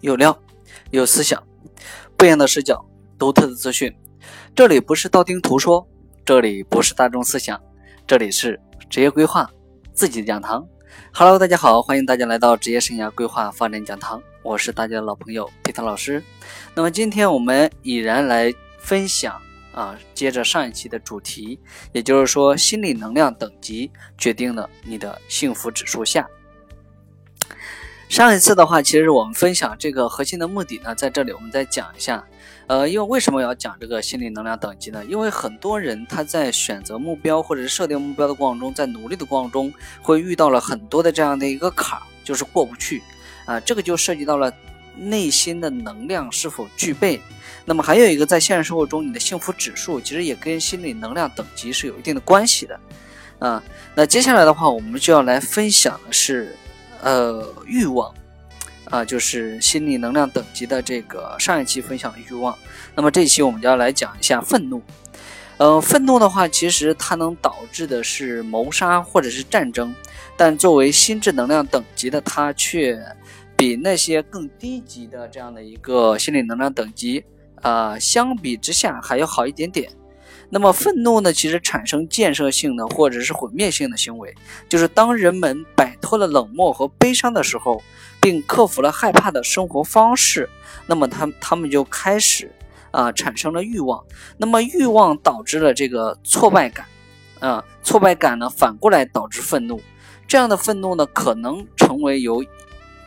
有料，有思想，不一样的视角，独特的资讯。这里不是道听途说，这里不是大众思想，这里是职业规划自己的讲堂。Hello，大家好，欢迎大家来到职业生涯规划发展讲堂，我是大家的老朋友皮特老师。那么今天我们已然来分享啊，接着上一期的主题，也就是说心理能量等级决定了你的幸福指数下。上一次的话，其实我们分享这个核心的目的呢，在这里我们再讲一下。呃，因为为什么要讲这个心理能量等级呢？因为很多人他在选择目标或者是设定目标的过程中，在努力的过程中，会遇到了很多的这样的一个坎儿，就是过不去啊。这个就涉及到了内心的能量是否具备。那么还有一个，在现实生活中，你的幸福指数其实也跟心理能量等级是有一定的关系的啊。那接下来的话，我们就要来分享的是。呃，欲望啊，就是心理能量等级的这个上一期分享欲望。那么这一期我们就要来讲一下愤怒。呃，愤怒的话，其实它能导致的是谋杀或者是战争，但作为心智能量等级的它，却比那些更低级的这样的一个心理能量等级啊，相比之下还要好一点点。那么愤怒呢？其实产生建设性的或者是毁灭性的行为，就是当人们摆脱了冷漠和悲伤的时候，并克服了害怕的生活方式，那么他他们就开始啊产生了欲望。那么欲望导致了这个挫败感，啊挫败感呢反过来导致愤怒。这样的愤怒呢可能成为由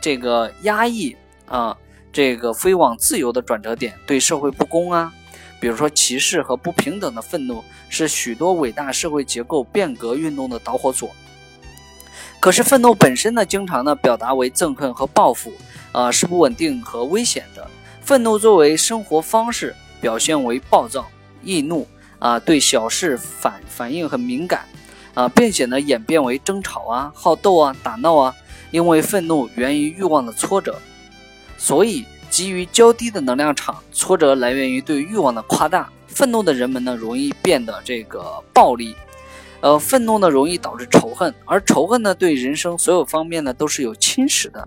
这个压抑啊这个飞往自由的转折点，对社会不公啊。比如说，歧视和不平等的愤怒是许多伟大社会结构变革运动的导火索。可是，愤怒本身呢，经常呢表达为憎恨和报复，啊，是不稳定和危险的。愤怒作为生活方式，表现为暴躁、易怒，啊，对小事反反应很敏感，啊，并且呢演变为争吵啊、好斗啊、打闹啊。因为愤怒源于欲望的挫折，所以。基于较低的能量场，挫折来源于对欲望的夸大。愤怒的人们呢，容易变得这个暴力，呃，愤怒呢容易导致仇恨，而仇恨呢对人生所有方面呢都是有侵蚀的，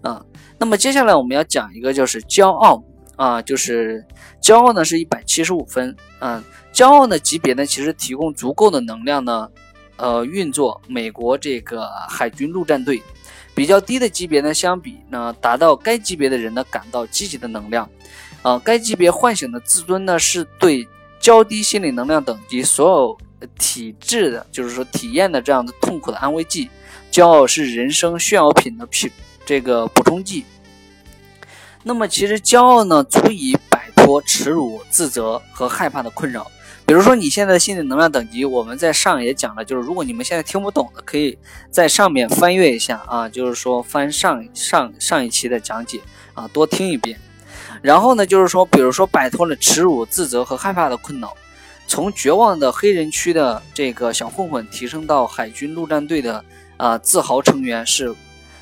啊。那么接下来我们要讲一个就是骄傲啊，就是骄傲呢是一百七十五分，啊，骄傲的级别呢其实提供足够的能量呢，呃，运作美国这个海军陆战队。比较低的级别呢，相比呢，达到该级别的人呢，感到积极的能量，啊，该级别唤醒的自尊呢，是对较低心理能量等级所有体质的，就是说体验的这样的痛苦的安慰剂。骄傲是人生炫耀品的品这个补充剂。那么其实骄傲呢，足以摆脱耻辱、自责和害怕的困扰。比如说你现在的心理能量等级，我们在上也讲了，就是如果你们现在听不懂的，可以在上面翻阅一下啊，就是说翻上上上一期的讲解啊，多听一遍。然后呢，就是说，比如说摆脱了耻辱、自责和害怕的困扰，从绝望的黑人区的这个小混混提升到海军陆战队的啊自豪成员是。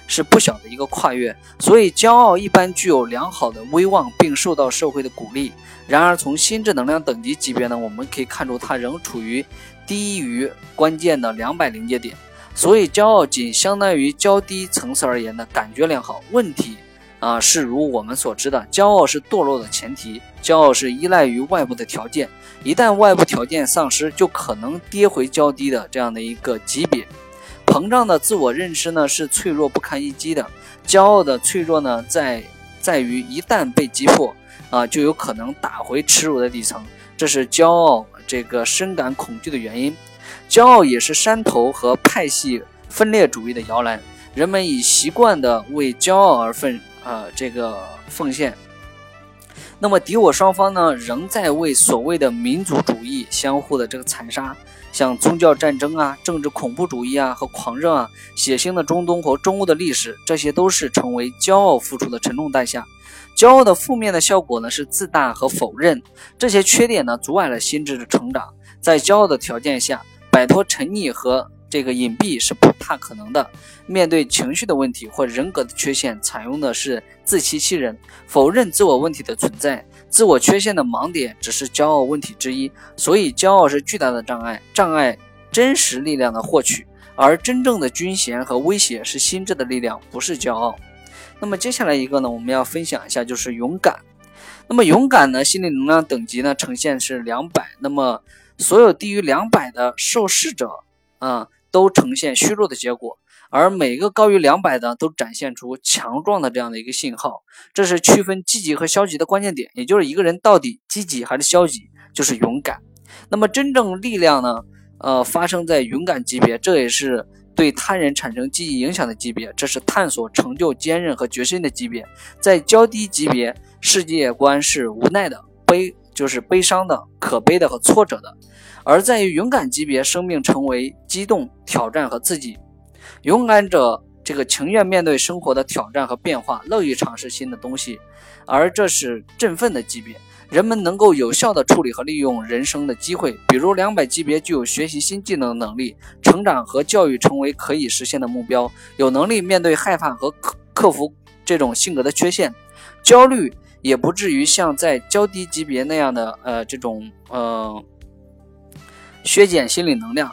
是不小的一个跨越，所以骄傲一般具有良好的威望，并受到社会的鼓励。然而，从心智能量等级级别呢，我们可以看出它仍处于低于关键的两百临界点。所以，骄傲仅相当于较低层次而言的感觉良好。问题啊，是如我们所知的，骄傲是堕落的前提，骄傲是依赖于外部的条件，一旦外部条件丧失，就可能跌回较低的这样的一个级别。膨胀的自我认知呢是脆弱不堪一击的，骄傲的脆弱呢在在于一旦被击破啊，就有可能打回耻辱的底层，这是骄傲这个深感恐惧的原因。骄傲也是山头和派系分裂主义的摇篮，人们已习惯的为骄傲而奋啊这个奉献。那么敌我双方呢，仍在为所谓的民族主义相互的这个残杀，像宗教战争啊、政治恐怖主义啊和狂热啊、血腥的中东和中欧的历史，这些都是成为骄傲付出的沉重代价。骄傲的负面的效果呢，是自大和否认，这些缺点呢，阻碍了心智的成长。在骄傲的条件下，摆脱沉溺和。这个隐蔽是不太可能的。面对情绪的问题或人格的缺陷，采用的是自欺欺人，否认自我问题的存在。自我缺陷的盲点只是骄傲问题之一，所以骄傲是巨大的障碍，障碍真实力量的获取。而真正的军衔和威胁是心智的力量，不是骄傲。那么接下来一个呢，我们要分享一下就是勇敢。那么勇敢呢，心理能量等级呢呈现是两百。那么所有低于两百的受试者啊，都呈现虚弱的结果。而每个高于两百的都展现出强壮的这样的一个信号，这是区分积极和消极的关键点。也就是一个人到底积极还是消极，就是勇敢。那么真正力量呢？呃，发生在勇敢级别，这也是对他人产生积极影响的级别，这是探索、成就、坚韧和决心的级别。在较低级别，世界观是无奈的、悲，就是悲伤的、可悲的和挫折的；而在于勇敢级别，生命成为激动、挑战和刺激。勇敢者这个情愿面对生活的挑战和变化，乐于尝试新的东西，而这是振奋的级别。人们能够有效地处理和利用人生的机会，比如两百级别具有学习新技能的能力，成长和教育成为可以实现的目标，有能力面对害怕和克克服这种性格的缺陷，焦虑也不至于像在较低级别那样的呃这种呃削减心理能量。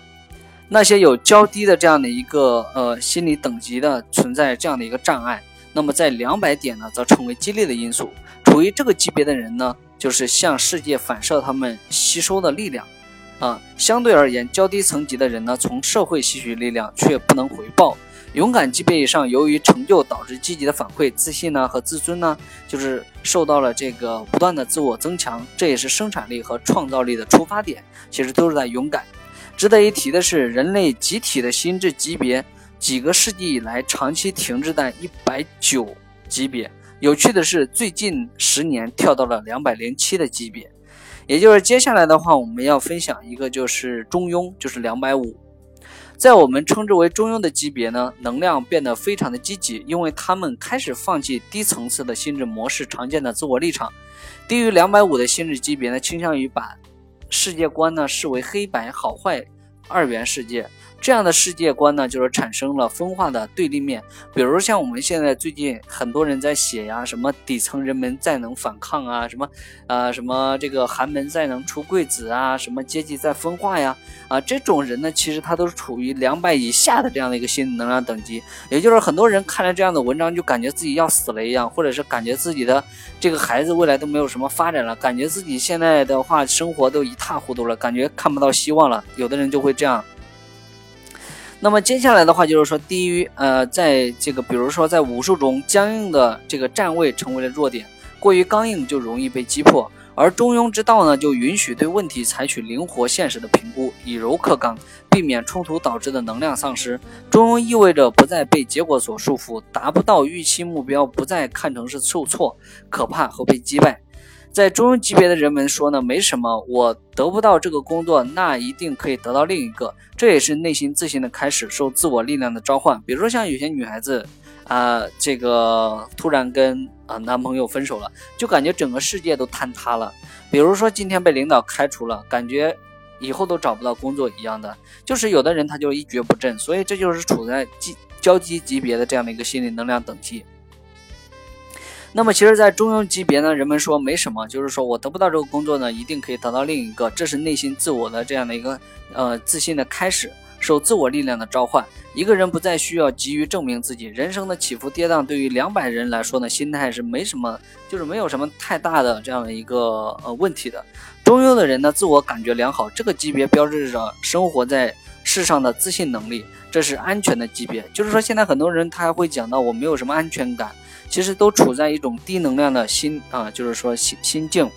那些有较低的这样的一个呃心理等级的存在这样的一个障碍，那么在两百点呢，则成为激励的因素。处于这个级别的人呢，就是向世界反射他们吸收的力量，啊，相对而言，较低层级的人呢，从社会吸取力量却不能回报。勇敢级别以上，由于成就导致积极的反馈，自信呢和自尊呢，就是受到了这个不断的自我增强，这也是生产力和创造力的出发点，其实都是在勇敢。值得一提的是，人类集体的心智级别几个世纪以来长期停滞在一百九级别。有趣的是，最近十年跳到了两百零七的级别。也就是接下来的话，我们要分享一个就是中庸，就是两百五。在我们称之为中庸的级别呢，能量变得非常的积极，因为他们开始放弃低层次的心智模式常见的自我立场。低于两百五的心智级别呢，倾向于把。世界观呢，视为黑白好坏二元世界。这样的世界观呢，就是产生了分化的对立面。比如像我们现在最近很多人在写呀，什么底层人们再能反抗啊，什么呃什么这个寒门再能出贵子啊，什么阶级在分化呀，啊这种人呢，其实他都是处于两百以下的这样的一个心理能量等级。也就是很多人看了这样的文章，就感觉自己要死了一样，或者是感觉自己的这个孩子未来都没有什么发展了，感觉自己现在的话生活都一塌糊涂了，感觉看不到希望了。有的人就会这样。那么接下来的话就是说，低于呃，在这个比如说在武术中，僵硬的这个站位成为了弱点，过于刚硬就容易被击破，而中庸之道呢，就允许对问题采取灵活现实的评估，以柔克刚，避免冲突导致的能量丧失。中庸意味着不再被结果所束缚，达不到预期目标不再看成是受挫、可怕和被击败。在中庸级别的人们说呢，没什么，我得不到这个工作，那一定可以得到另一个，这也是内心自信的开始，受自我力量的召唤。比如说像有些女孩子，啊，这个突然跟啊男朋友分手了，就感觉整个世界都坍塌了。比如说今天被领导开除了，感觉以后都找不到工作一样的，就是有的人他就一蹶不振，所以这就是处在低交低级别的这样的一个心理能量等级。那么，其实，在中庸级别呢，人们说没什么，就是说我得不到这个工作呢，一定可以得到另一个，这是内心自我的这样的一个呃自信的开始，受自我力量的召唤。一个人不再需要急于证明自己，人生的起伏跌宕，对于两百人来说呢，心态是没什么，就是没有什么太大的这样的一个呃问题的。中庸的人呢，自我感觉良好，这个级别标志着生活在世上的自信能力，这是安全的级别。就是说，现在很多人他还会讲到我没有什么安全感。其实都处在一种低能量的心啊，就是说心心境，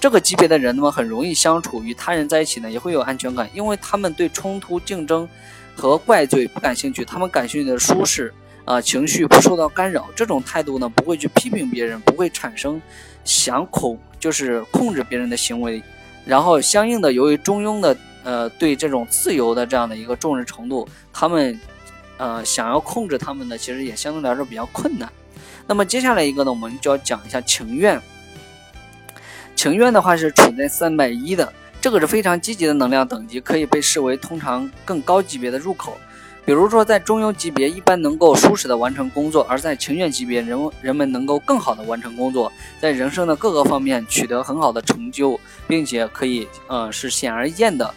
这个级别的人呢，很容易相处，与他人在一起呢，也会有安全感，因为他们对冲突、竞争和怪罪不感兴趣，他们感兴趣的舒适啊，情绪不受到干扰，这种态度呢，不会去批评别人，不会产生想恐，就是控制别人的行为，然后相应的，由于中庸的呃对这种自由的这样的一个重视程度，他们呃想要控制他们呢，其实也相对来说比较困难。那么接下来一个呢，我们就要讲一下情愿。情愿的话是处在三百一的，这个是非常积极的能量等级，可以被视为通常更高级别的入口。比如说在中庸级别，一般能够舒适的完成工作；而在情愿级别，人人们能够更好的完成工作，在人生的各个方面取得很好的成就，并且可以呃是显而易见的。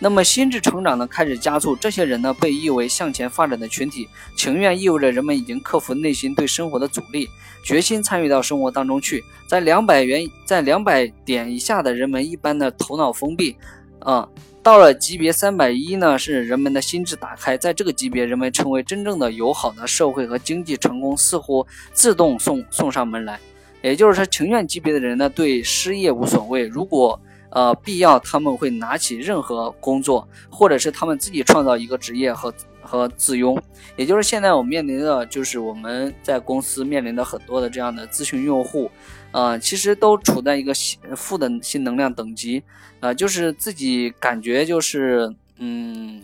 那么心智成长呢开始加速，这些人呢被誉为向前发展的群体。情愿意味着人们已经克服内心对生活的阻力，决心参与到生活当中去。在两百元在两百点以下的人们一般的头脑封闭，啊，到了级别三百一呢是人们的心智打开，在这个级别人们成为真正的友好的社会和经济成功似乎自动送送上门来。也就是说，情愿级别的人呢对失业无所谓，如果。呃，必要他们会拿起任何工作，或者是他们自己创造一个职业和和自庸，也就是现在我面临的就是我们在公司面临的很多的这样的咨询用户，呃，其实都处在一个负的新能量等级，呃，就是自己感觉就是嗯，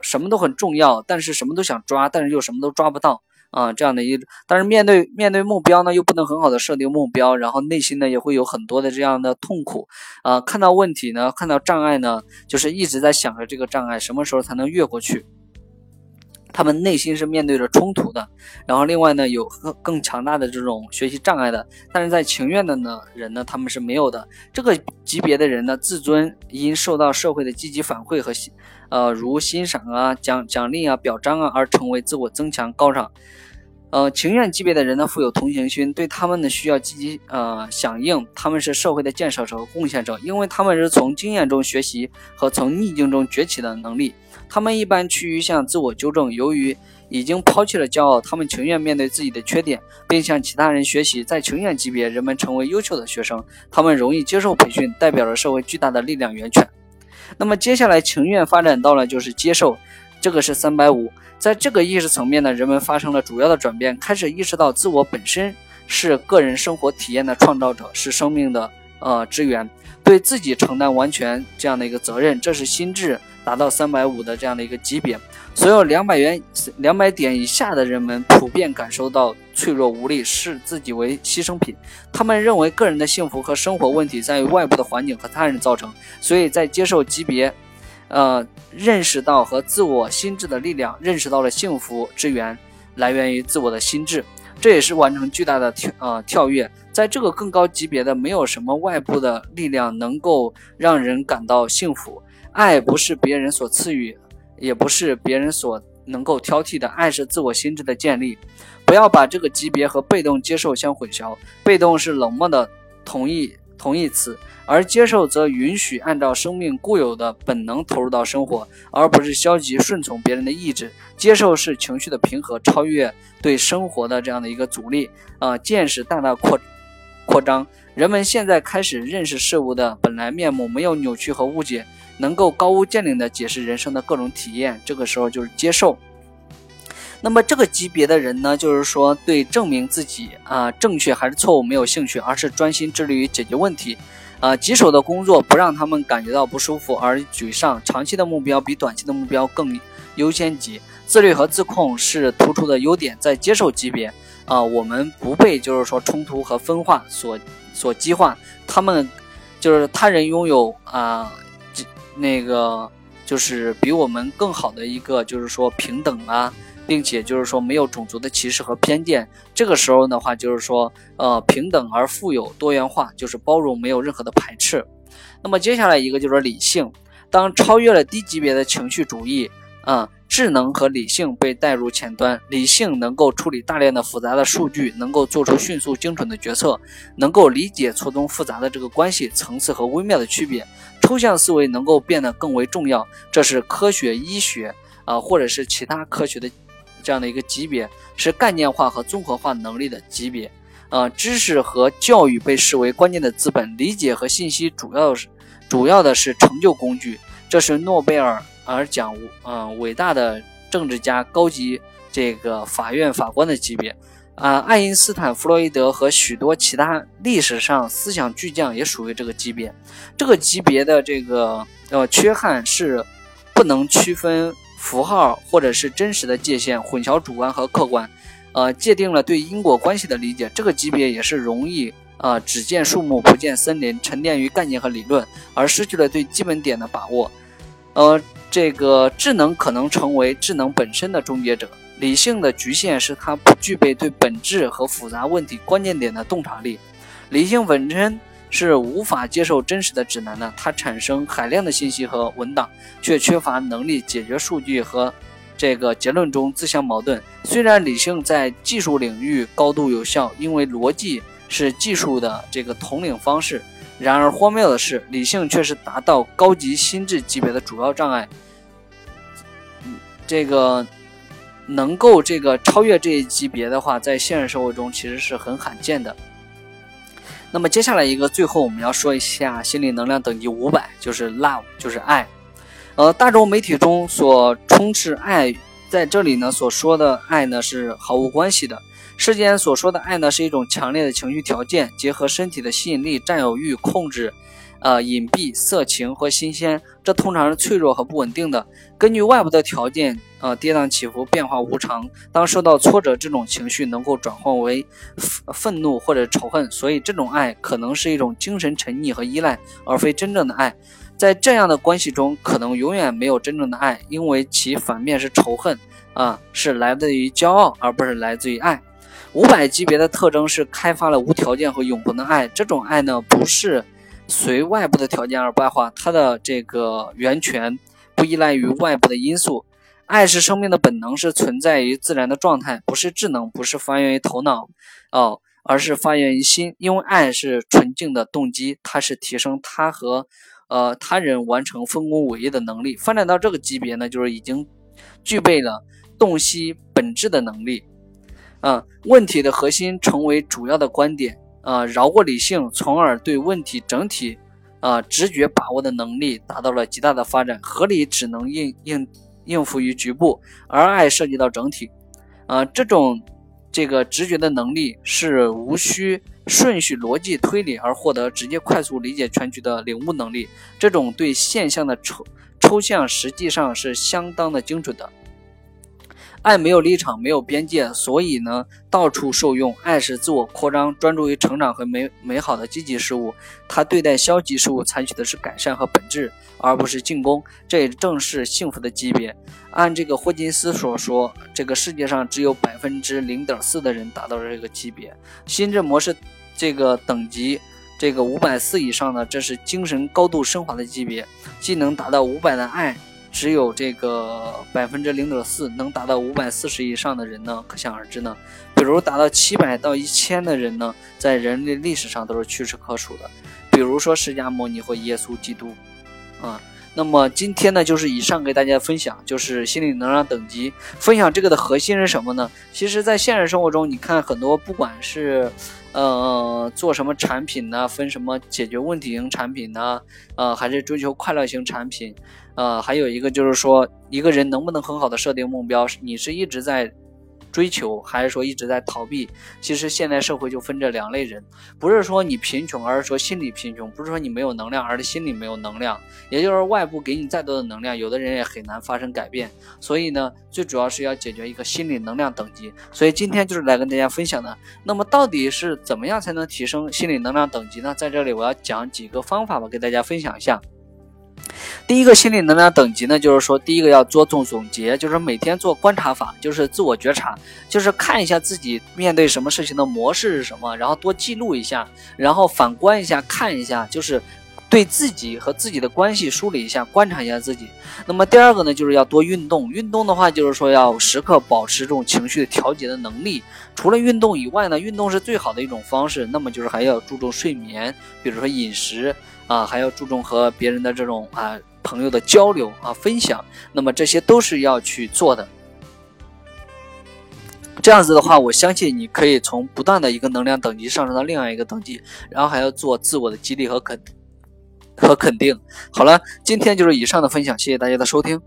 什么都很重要，但是什么都想抓，但是又什么都抓不到。啊，这样的一，但是面对面对目标呢，又不能很好的设定目标，然后内心呢也会有很多的这样的痛苦，啊，看到问题呢，看到障碍呢，就是一直在想着这个障碍什么时候才能越过去。他们内心是面对着冲突的，然后另外呢，有更更强大的这种学习障碍的，但是在情愿的呢人呢，他们是没有的。这个级别的人呢，自尊因受到社会的积极反馈和呃如欣赏啊、奖奖励啊、表彰啊而成为自我增强高涨。呃，情愿级别的人呢，富有同情心，对他们的需要积极呃响应。他们是社会的建设者和贡献者，因为他们是从经验中学习和从逆境中崛起的能力。他们一般趋于向自我纠正。由于已经抛弃了骄傲，他们情愿面对自己的缺点，并向其他人学习。在情愿级别，人们成为优秀的学生，他们容易接受培训，代表着社会巨大的力量源泉。那么接下来，情愿发展到了就是接受，这个是三百五。在这个意识层面呢，人们发生了主要的转变，开始意识到自我本身是个人生活体验的创造者，是生命的呃支源，对自己承担完全这样的一个责任，这是心智达到三百五的这样的一个级别。所有两百元、两百点以下的人们普遍感受到脆弱无力，视自己为牺牲品。他们认为个人的幸福和生活问题在于外部的环境和他人造成，所以在接受级别。呃，认识到和自我心智的力量，认识到了幸福之源来源于自我的心智，这也是完成巨大的跳呃跳跃。在这个更高级别的，没有什么外部的力量能够让人感到幸福。爱不是别人所赐予，也不是别人所能够挑剔的，爱是自我心智的建立。不要把这个级别和被动接受相混淆，被动是冷漠的同意。同义词，而接受则允许按照生命固有的本能投入到生活，而不是消极顺从别人的意志。接受是情绪的平和，超越对生活的这样的一个阻力啊，见识大大扩扩张。人们现在开始认识事物的本来面目，没有扭曲和误解，能够高屋建瓴地解释人生的各种体验。这个时候就是接受。那么这个级别的人呢，就是说对证明自己啊正确还是错误没有兴趣，而是专心致力于解决问题，啊棘手的工作不让他们感觉到不舒服而沮丧，长期的目标比短期的目标更优先级，自律和自控是突出的优点。在接受级别啊，我们不被就是说冲突和分化所所激化，他们就是他人拥有啊那个就是比我们更好的一个就是说平等啊。并且就是说没有种族的歧视和偏见，这个时候的话就是说，呃，平等而富有多元化，就是包容，没有任何的排斥。那么接下来一个就是理性，当超越了低级别的情绪主义，啊，智能和理性被带入前端，理性能够处理大量的复杂的数据，能够做出迅速精准的决策，能够理解错综复杂的这个关系层次和微妙的区别，抽象思维能够变得更为重要，这是科学、医学啊，或者是其他科学的。这样的一个级别是概念化和综合化能力的级别，呃，知识和教育被视为关键的资本，理解和信息主要是主要的是成就工具。这是诺贝尔而奖，嗯，伟大的政治家、高级这个法院法官的级别，啊，爱因斯坦、弗洛伊德和许多其他历史上思想巨匠也属于这个级别。这个级别的这个呃缺憾是不能区分。符号或者是真实的界限混淆主观和客观，呃，界定了对因果关系的理解。这个级别也是容易啊，只见树木不见森林，沉淀于概念和理论，而失去了对基本点的把握。呃，这个智能可能成为智能本身的终结者。理性的局限是它不具备对本质和复杂问题关键点的洞察力。理性本身是无法接受真实的指南的？它产生海量的信息和文档，却缺乏能力解决数据和这个结论中自相矛盾。虽然理性在技术领域高度有效，因为逻辑是技术的这个统领方式，然而荒谬的是，理性却是达到高级心智级别的主要障碍。这个能够这个超越这一级别的话，在现实生活中其实是很罕见的。那么接下来一个，最后我们要说一下心理能量等级五百，就是 love，就是爱。呃，大众媒体中所充斥爱，在这里呢所说的爱呢是毫无关系的。世间所说的爱呢是一种强烈的情绪条件，结合身体的吸引力、占有欲、控制。呃，隐蔽、色情和新鲜，这通常是脆弱和不稳定的。根据外部的条件，呃，跌宕起伏，变化无常。当受到挫折，这种情绪能够转换为愤怒或者仇恨。所以，这种爱可能是一种精神沉溺和依赖，而非真正的爱。在这样的关系中，可能永远没有真正的爱，因为其反面是仇恨。啊，是来自于骄傲，而不是来自于爱。五百级别的特征是开发了无条件和永恒的爱。这种爱呢，不是。随外部的条件而变化，它的这个源泉不依赖于外部的因素。爱是生命的本能，是存在于自然的状态，不是智能，不是发源于头脑，哦，而是发源于心。因为爱是纯净的动机，它是提升他和呃他人完成丰功伟业的能力。发展到这个级别呢，就是已经具备了洞悉本质的能力。啊，问题的核心成为主要的观点。啊，饶过理性，从而对问题整体，啊，直觉把握的能力达到了极大的发展。合理只能应应应付于局部，而爱涉及到整体。啊，这种这个直觉的能力是无需顺序逻辑推理而获得直接快速理解全局的领悟能力。这种对现象的抽抽象，实际上是相当的精准的。爱没有立场，没有边界，所以呢，到处受用。爱是自我扩张，专注于成长和美美好的积极事物。他对待消极事物采取的是改善和本质，而不是进攻。这也正是幸福的级别。按这个霍金斯所说，这个世界上只有百分之零点四的人达到了这个级别。心智模式这个等级，这个五百四以上呢，这是精神高度升华的级别，既能达到五百的爱。只有这个百分之零点四能达到五百四十以上的人呢，可想而知呢。比如达到七百到一千的人呢，在人类历史上都是屈指可数的。比如说释迦牟尼或耶稣基督，啊，那么今天呢，就是以上给大家分享，就是心理能量等级分享这个的核心是什么呢？其实，在现实生活中，你看很多不管是。呃，做什么产品呢？分什么解决问题型产品呢？呃，还是追求快乐型产品？呃，还有一个就是说，一个人能不能很好的设定目标？你是一直在。追求还是说一直在逃避？其实现代社会就分这两类人，不是说你贫穷，而是说心理贫穷；不是说你没有能量，而是心里没有能量。也就是外部给你再多的能量，有的人也很难发生改变。所以呢，最主要是要解决一个心理能量等级。所以今天就是来跟大家分享的。那么到底是怎么样才能提升心理能量等级呢？在这里我要讲几个方法吧，给大家分享一下。第一个心理能量等级呢，就是说，第一个要着重总结，就是每天做观察法，就是自我觉察，就是看一下自己面对什么事情的模式是什么，然后多记录一下，然后反观一下，看一下，就是对自己和自己的关系梳理一下，观察一下自己。那么第二个呢，就是要多运动，运动的话，就是说要时刻保持这种情绪的调节的能力。除了运动以外呢，运动是最好的一种方式。那么就是还要注重睡眠，比如说饮食。啊，还要注重和别人的这种啊朋友的交流啊分享，那么这些都是要去做的。这样子的话，我相信你可以从不断的一个能量等级上升到另外一个等级，然后还要做自我的激励和肯和肯定。好了，今天就是以上的分享，谢谢大家的收听。